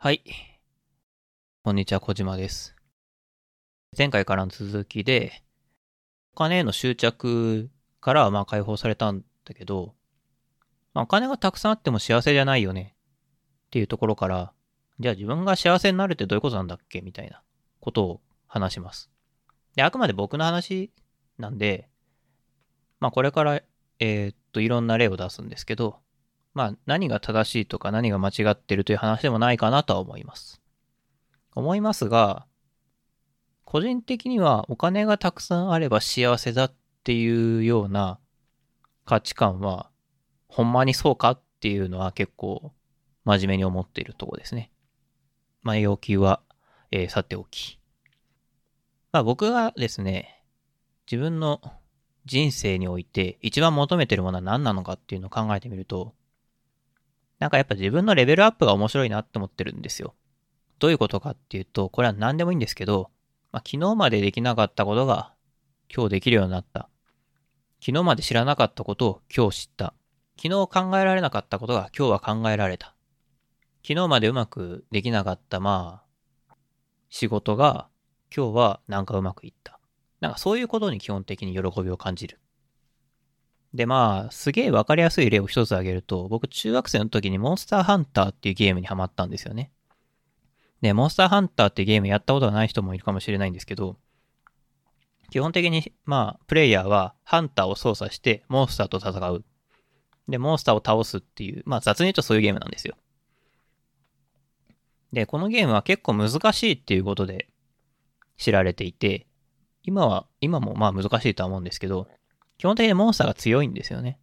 はい。こんにちは、小島です。前回からの続きで、お金への執着からはまあ解放されたんだけど、まあ、お金がたくさんあっても幸せじゃないよねっていうところから、じゃあ自分が幸せになるってどういうことなんだっけ？みたいなことを話します。で、あくまで僕の話なんで、まあこれから、えーっと、いろんな例を出すんですけど、まあ何が正しいとか何が間違ってるという話でもないかなとは思います。思いますが、個人的にはお金がたくさんあれば幸せだっていうような価値観は、ほんまにそうかっていうのは結構真面目に思っているとこですね。まあ要求は、えーさておき。まあ僕がですね、自分の人生において一番求めてるものは何なのかっていうのを考えてみると、なんかやっぱ自分のレベルアップが面白いなって思ってるんですよ。どういうことかっていうと、これは何でもいいんですけど、まあ、昨日までできなかったことが今日できるようになった。昨日まで知らなかったことを今日知った。昨日考えられなかったことが今日は考えられた。昨日までうまくできなかった、まあ、仕事が今日はなんかうまくいった。なんかそういうことに基本的に喜びを感じる。で、まあ、すげえわかりやすい例を一つ挙げると、僕中学生の時にモンスターハンターっていうゲームにハマったんですよね。で、モンスターハンターっていうゲームやったことがない人もいるかもしれないんですけど、基本的に、まあ、プレイヤーはハンターを操作してモンスターと戦う。で、モンスターを倒すっていう、まあ雑に言うとそういうゲームなんですよ。で、このゲームは結構難しいっていうことで知られていて、今は、今もまあ難しいとは思うんですけど、基本的にモンスターが強いんですよね。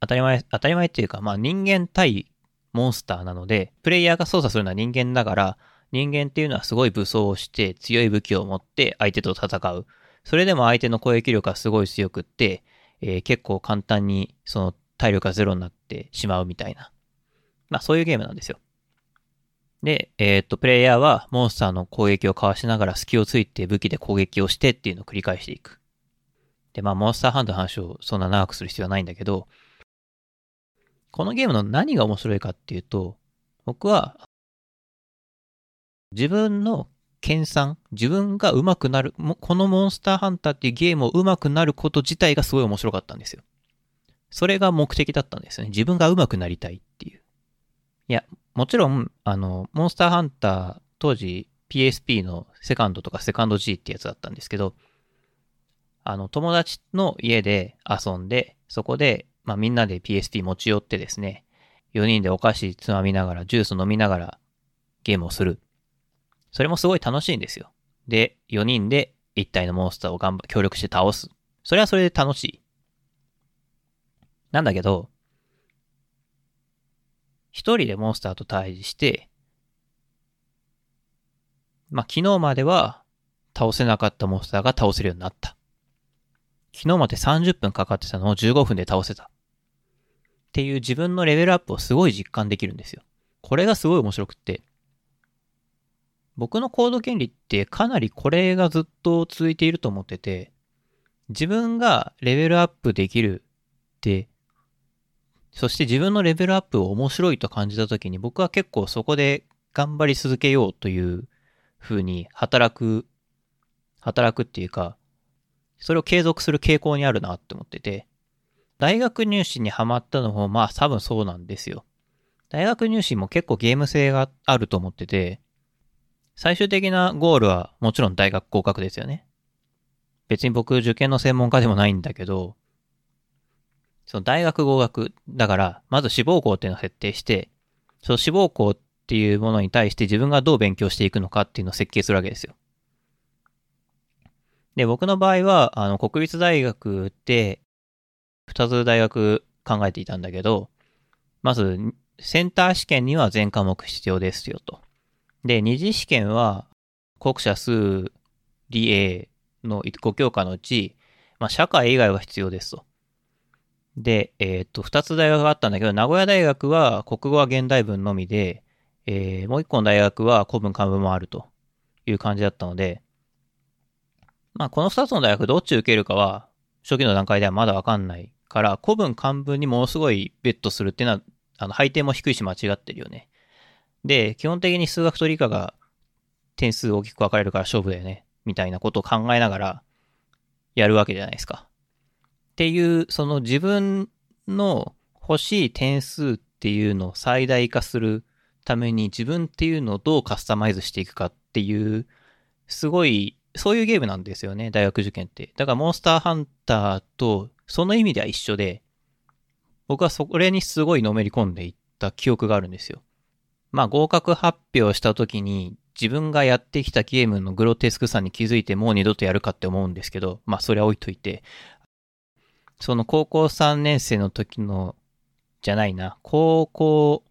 当たり前、当たり前っていうか、まあ人間対モンスターなので、プレイヤーが操作するのは人間だから、人間っていうのはすごい武装をして強い武器を持って相手と戦う。それでも相手の攻撃力がすごい強くって、えー結構簡単にその体力がゼロになってしまうみたいな。まあそういうゲームなんですよ。で、えーっと、プレイヤーはモンスターの攻撃をかわしながら隙をついて武器で攻撃をしてっていうのを繰り返していく。で、まあ、モンスターハンターの話をそんな長くする必要はないんだけど、このゲームの何が面白いかっていうと、僕は、自分の研鑽、自分が上手くなる、このモンスターハンターっていうゲームを上手くなること自体がすごい面白かったんですよ。それが目的だったんですよね。自分が上手くなりたいっていう。いや、もちろん、あの、モンスターハンター、当時 PSP のセカンドとかセカンド G ってやつだったんですけど、あの、友達の家で遊んで、そこで、まあみんなで PSP 持ち寄ってですね、4人でお菓子つまみながら、ジュース飲みながらゲームをする。それもすごい楽しいんですよ。で、4人で1体のモンスターを頑張、協力して倒す。それはそれで楽しい。なんだけど、一人でモンスターと対峙して、まあ、昨日までは倒せなかったモンスターが倒せるようになった。昨日まで30分かかってたのを15分で倒せた。っていう自分のレベルアップをすごい実感できるんですよ。これがすごい面白くって。僕のコード原理ってかなりこれがずっと続いていると思ってて、自分がレベルアップできるって、そして自分のレベルアップを面白いと感じた時に僕は結構そこで頑張り続けようという風に働く、働くっていうか、それを継続する傾向にあるなって思ってて、大学入試にハマったのもまあ多分そうなんですよ。大学入試も結構ゲーム性があると思ってて、最終的なゴールはもちろん大学合格ですよね。別に僕受験の専門家でもないんだけど、その大学合格、だから、まず志望校っていうのを設定して、その志望校っていうものに対して自分がどう勉強していくのかっていうのを設計するわけですよ。で、僕の場合は、あの、国立大学って、二つ大学考えていたんだけど、まず、センター試験には全科目必要ですよと。で、二次試験は、国社数理 A の5教科のうち、まあ、社会以外は必要ですと。で、えっ、と、二つ大学があったんだけど、名古屋大学は国語は現代文のみで、えーもう一個の大学は古文漢文もあるという感じだったので、まあ、この二つの大学どっち受けるかは、初期の段階ではまだわかんないから、古文漢文にものすごいベットするっていうのは、あの、配点も低いし間違ってるよね。で、基本的に数学と理科が点数大きく分かれるから勝負だよね。みたいなことを考えながらやるわけじゃないですか。っていう、その自分の欲しい点数っていうのを最大化するために自分っていうのをどうカスタマイズしていくかっていう、すごい、そういうゲームなんですよね、大学受験って。だからモンスターハンターとその意味では一緒で、僕はそれにすごいのめり込んでいった記憶があるんですよ。まあ合格発表した時に自分がやってきたゲームのグロテスクさに気づいてもう二度とやるかって思うんですけど、まあそれは置いといて、その高校3年生の時の、じゃないな、高校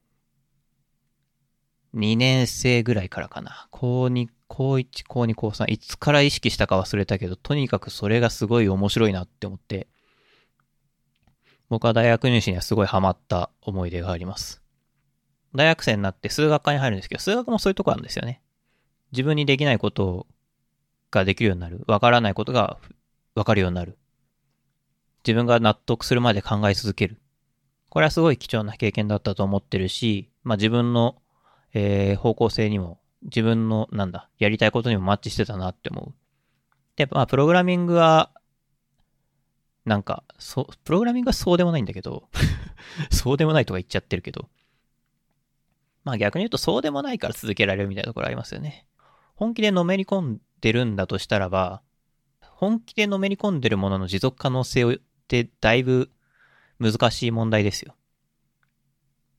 2年生ぐらいからかな。高2、高1、高2、高3、いつから意識したか忘れたけど、とにかくそれがすごい面白いなって思って、僕は大学入試にはすごいハマった思い出があります。大学生になって数学科に入るんですけど、数学もそういうとこあるんですよね。自分にできないことができるようになる。わからないことがわかるようになる。自分が納得するまで考え続ける。これはすごい貴重な経験だったと思ってるし、まあ自分の、えー、方向性にも、自分の、なんだ、やりたいことにもマッチしてたなって思う。で、まあプログラミングは、なんか、そう、プログラミングはそうでもないんだけど そうでもないとか言っちゃってるけど、まあ逆に言うとそうでもないから続けられるみたいなところありますよね。本気でのめり込んでるんだとしたらば、本気でのめり込んでるものの持続可能性ってだいぶ難しい問題ですよ。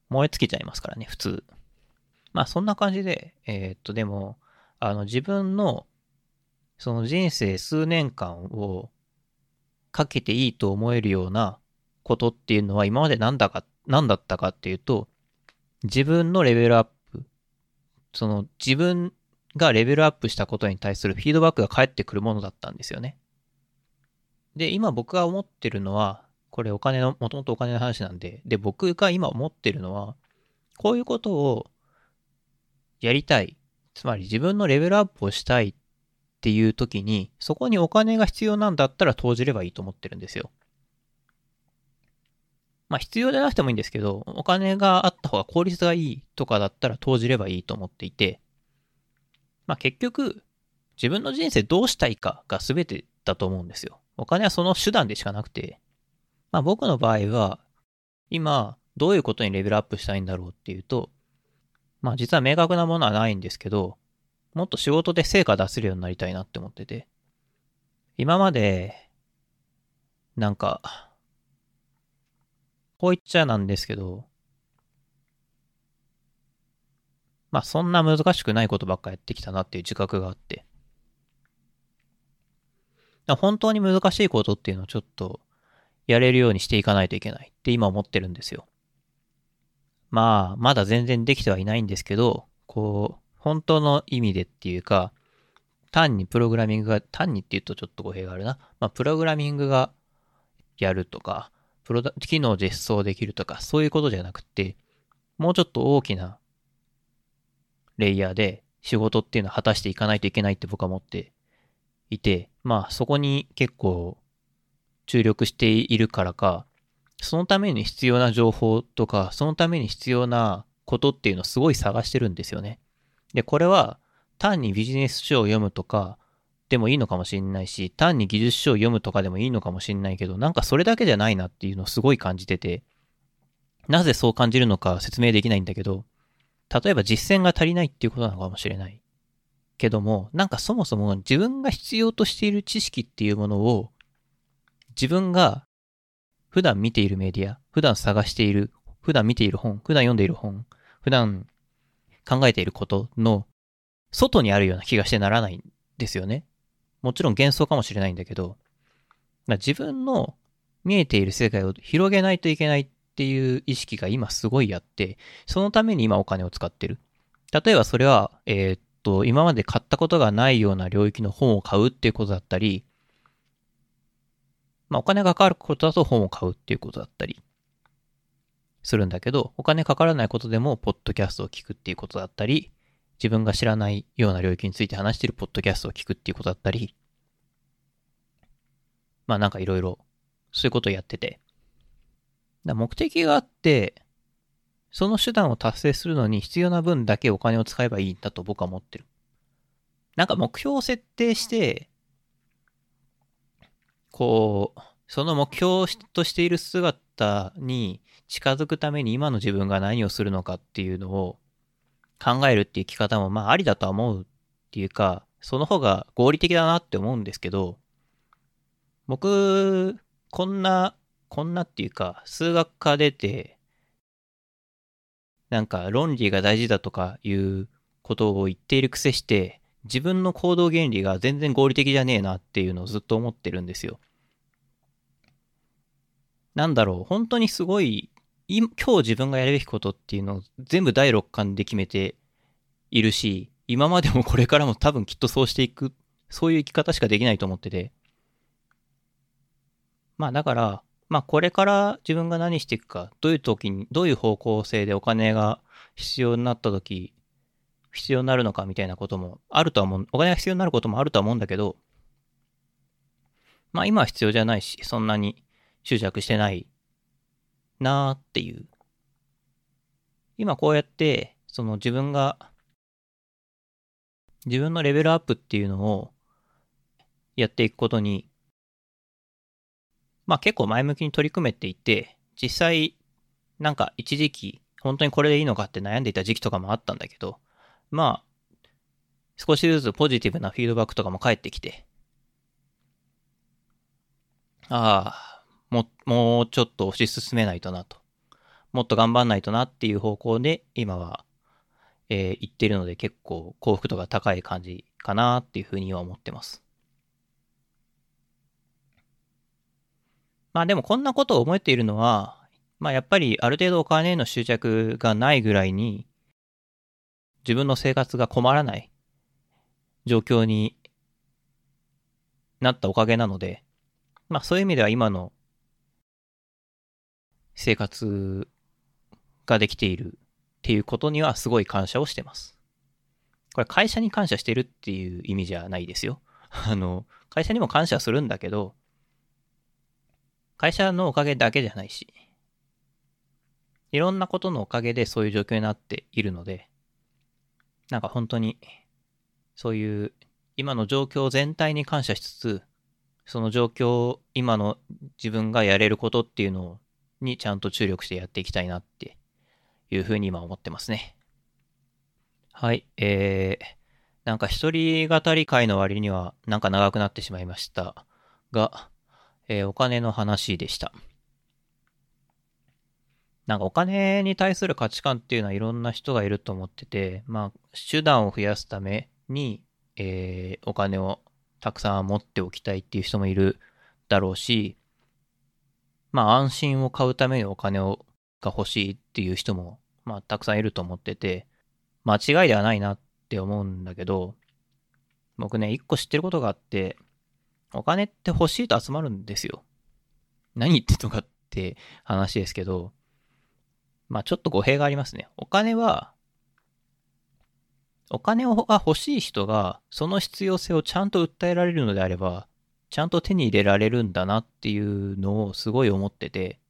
燃え尽きちゃいますからね、普通。まあそんな感じで、えー、っとでも、あの自分のその人生数年間をかけていいと思えるようなことっていうのは今まで何だか、何だったかっていうと、自分のレベルアップ、その自分がレベルアップしたことに対するフィードバックが返ってくるものだったんですよね。で、今僕が思ってるのは、これお金の、もともとお金の話なんで、で、僕が今思ってるのは、こういうことをやりたい。つまり自分のレベルアップをしたいっていう時に、そこにお金が必要なんだったら投じればいいと思ってるんですよ。まあ必要でなくてもいいんですけど、お金があった方が効率がいいとかだったら投じればいいと思っていて、まあ結局、自分の人生どうしたいかが全てだと思うんですよ。お金はその手段でしかなくて、まあ僕の場合は、今、どういうことにレベルアップしたいんだろうっていうと、まあ実は明確なものはないんですけど、もっと仕事で成果出せるようになりたいなって思ってて、今まで、なんか、こう言っちゃなんですけど、まあそんな難しくないことばっかやってきたなっていう自覚があって。本当に難しいことっていうのをちょっとやれるようにしていかないといけないって今思ってるんですよ。まあ、まだ全然できてはいないんですけど、こう、本当の意味でっていうか、単にプログラミングが、単にって言うとちょっと語弊があるな。まあ、プログラミングがやるとか、プロダ、機能実装できるとか、そういうことじゃなくて、もうちょっと大きなレイヤーで仕事っていうのを果たしていかないといけないって僕は思っていて、まあそこに結構注力しているからか、そのために必要な情報とか、そのために必要なことっていうのをすごい探してるんですよね。で、これは単にビジネス書を読むとか、でもいいのかもしれないし、単に技術書を読むとかでもいいのかもしれないけど、なんかそれだけじゃないなっていうのをすごい感じてて、なぜそう感じるのか説明できないんだけど、例えば実践が足りないっていうことなのかもしれない。けども、なんかそもそも自分が必要としている知識っていうものを、自分が普段見ているメディア、普段探している、普段見ている本、普段読んでいる本、普段考えていることの外にあるような気がしてならないんですよね。もちろん幻想かもしれないんだけど、自分の見えている世界を広げないといけないっていう意識が今すごいあって、そのために今お金を使ってる。例えばそれは、えー、っと、今まで買ったことがないような領域の本を買うっていうことだったり、まあお金がかかることだと本を買うっていうことだったりするんだけど、お金かからないことでもポッドキャストを聞くっていうことだったり、自分が知らないような領域について話してるポッドキャストを聞くっていうことだったり、まあなんかいろいろそういうことをやってて、だ目的があって、その手段を達成するのに必要な分だけお金を使えばいいんだと僕は思ってる。なんか目標を設定して、こう、その目標としている姿に近づくために今の自分が何をするのかっていうのを考えるっていう生き方もまあありだとは思うっていうか、その方が合理的だなって思うんですけど、僕、こんな、こんなっていうか、数学科出て、なんか論理が大事だとかいうことを言っている癖して、自分の行動原理が全然合理的じゃねえなっていうのをずっと思ってるんですよ。なんだろう、本当にすごい、今日自分がやるべきことっていうのを全部第六感で決めているし、今までもこれからも多分きっとそうしていく、そういう生き方しかできないと思ってて。まあだから、まあこれから自分が何していくか、どういう時に、どういう方向性でお金が必要になった時、必要になるのかみたいなこともあるとは思う、お金が必要になることもあるとは思うんだけど、まあ今は必要じゃないし、そんなに執着してないなーっていう。今こうやって、その自分が、自分のレベルアップっていうのをやっていくことにまあ結構前向きに取り組めていて、実際、なんか一時期、本当にこれでいいのかって悩んでいた時期とかもあったんだけど、まあ、少しずつポジティブなフィードバックとかも返ってきて、ああ、も、もうちょっと推し進めないとなと。もっと頑張んないとなっていう方向で、今は、えー、言ってるので結構幸福度が高い感じかなっていうふうには思ってます。まあでもこんなことを思えているのは、まあやっぱりある程度お金への執着がないぐらいに、自分の生活が困らない状況になったおかげなので、まあそういう意味では今の生活ができているっていうことにはすごい感謝をしてます。これ会社に感謝してるっていう意味じゃないですよ。あの、会社にも感謝するんだけど、会社のおかげだけじゃないし、いろんなことのおかげでそういう状況になっているので、なんか本当に、そういう今の状況全体に感謝しつつ、その状況、今の自分がやれることっていうのにちゃんと注力してやっていきたいなっていうふうに今思ってますね。はい、えー、なんか一人語り会の割にはなんか長くなってしまいましたが、えー、お金の話でした。なんかお金に対する価値観っていうのはいろんな人がいると思ってて、まあ、手段を増やすために、えー、お金をたくさん持っておきたいっていう人もいるだろうし、まあ安心を買うためにお金をが欲しいっていう人も、まあたくさんいると思ってて、間違いではないなって思うんだけど、僕ね、一個知ってることがあって、お金って欲しいと集まるんですよ。何言ってんのかって話ですけど、まあちょっと語弊がありますね。お金は、お金が欲しい人がその必要性をちゃんと訴えられるのであれば、ちゃんと手に入れられるんだなっていうのをすごい思ってて、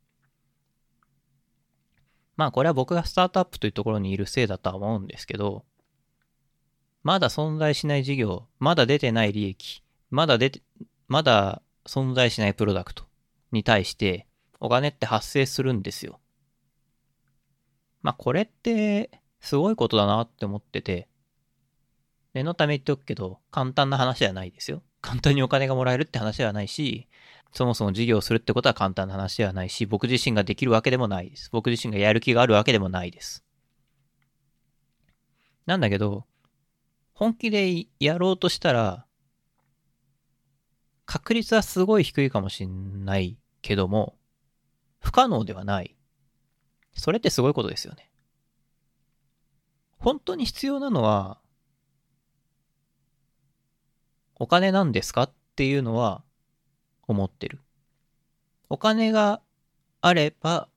まあこれは僕がスタートアップというところにいるせいだとは思うんですけど、まだ存在しない事業、まだ出てない利益、まだ出て、まだ存在しないプロダクトに対してお金って発生するんですよ。まあこれってすごいことだなって思ってて、念のため言っておくけど、簡単な話ではないですよ。簡単にお金がもらえるって話ではないし、そもそも事業をするってことは簡単な話ではないし、僕自身ができるわけでもないです。僕自身がやる気があるわけでもないです。なんだけど、本気でやろうとしたら、確率はすごい低いかもしんないけども、不可能ではない。それってすごいことですよね。本当に必要なのは、お金なんですかっていうのは思ってる。お金があれば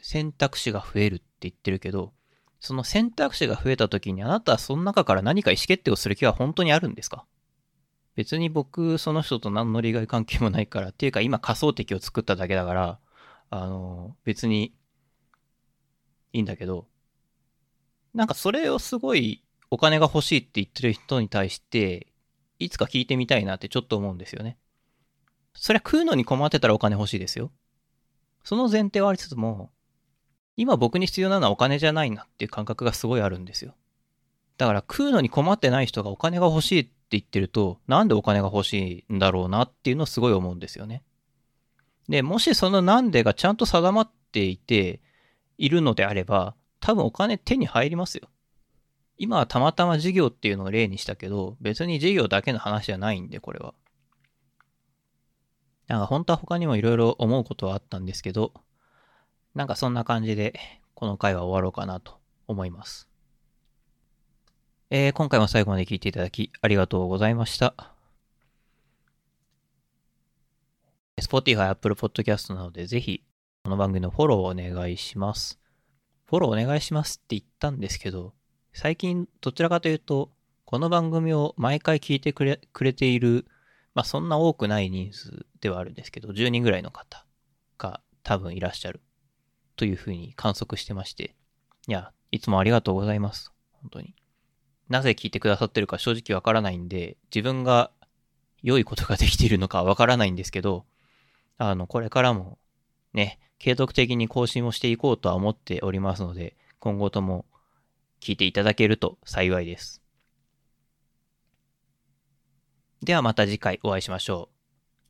選択肢が増えるって言ってるけど、その選択肢が増えた時にあなたはその中から何か意思決定をする気は本当にあるんですか？別に僕、その人と何の利害関係もないから、っていうか今仮想敵を作っただけだから、あの、別に、いいんだけど、なんかそれをすごいお金が欲しいって言ってる人に対して、いつか聞いてみたいなってちょっと思うんですよね。そりゃ食うのに困ってたらお金欲しいですよ。その前提はありつつも、今僕に必要なのはお金じゃないなっていう感覚がすごいあるんですよ。だから食うのに困ってない人がお金が欲しいって言ってると、なんでお金が欲しいんだろうなっていうのをすごい思うんですよね。で、もしそのなんでがちゃんと定まっていて、いるのであれば、多分お金手に入りますよ。今はたまたま事業っていうのを例にしたけど、別に事業だけの話じゃないんで、これは。なんか本当は他にもいろいろ思うことはあったんですけど、なんかそんな感じで、この回は終わろうかなと思います。えー、今回も最後まで聞いていただきありがとうございました。Spotify、Apple Podcast なのでぜひこの番組のフォローをお願いします。フォローお願いしますって言ったんですけど、最近どちらかというと、この番組を毎回聞いてくれくれている、まあそんな多くない人数ではあるんですけど、10人ぐらいの方が多分いらっしゃるというふうに観測してまして、いや、いつもありがとうございます。本当に。なぜ聞いてくださってるか正直わからないんで、自分が良いことができているのかわからないんですけど、あの、これからもね、継続的に更新をしていこうとは思っておりますので、今後とも聞いていただけると幸いです。ではまた次回お会いしましょう。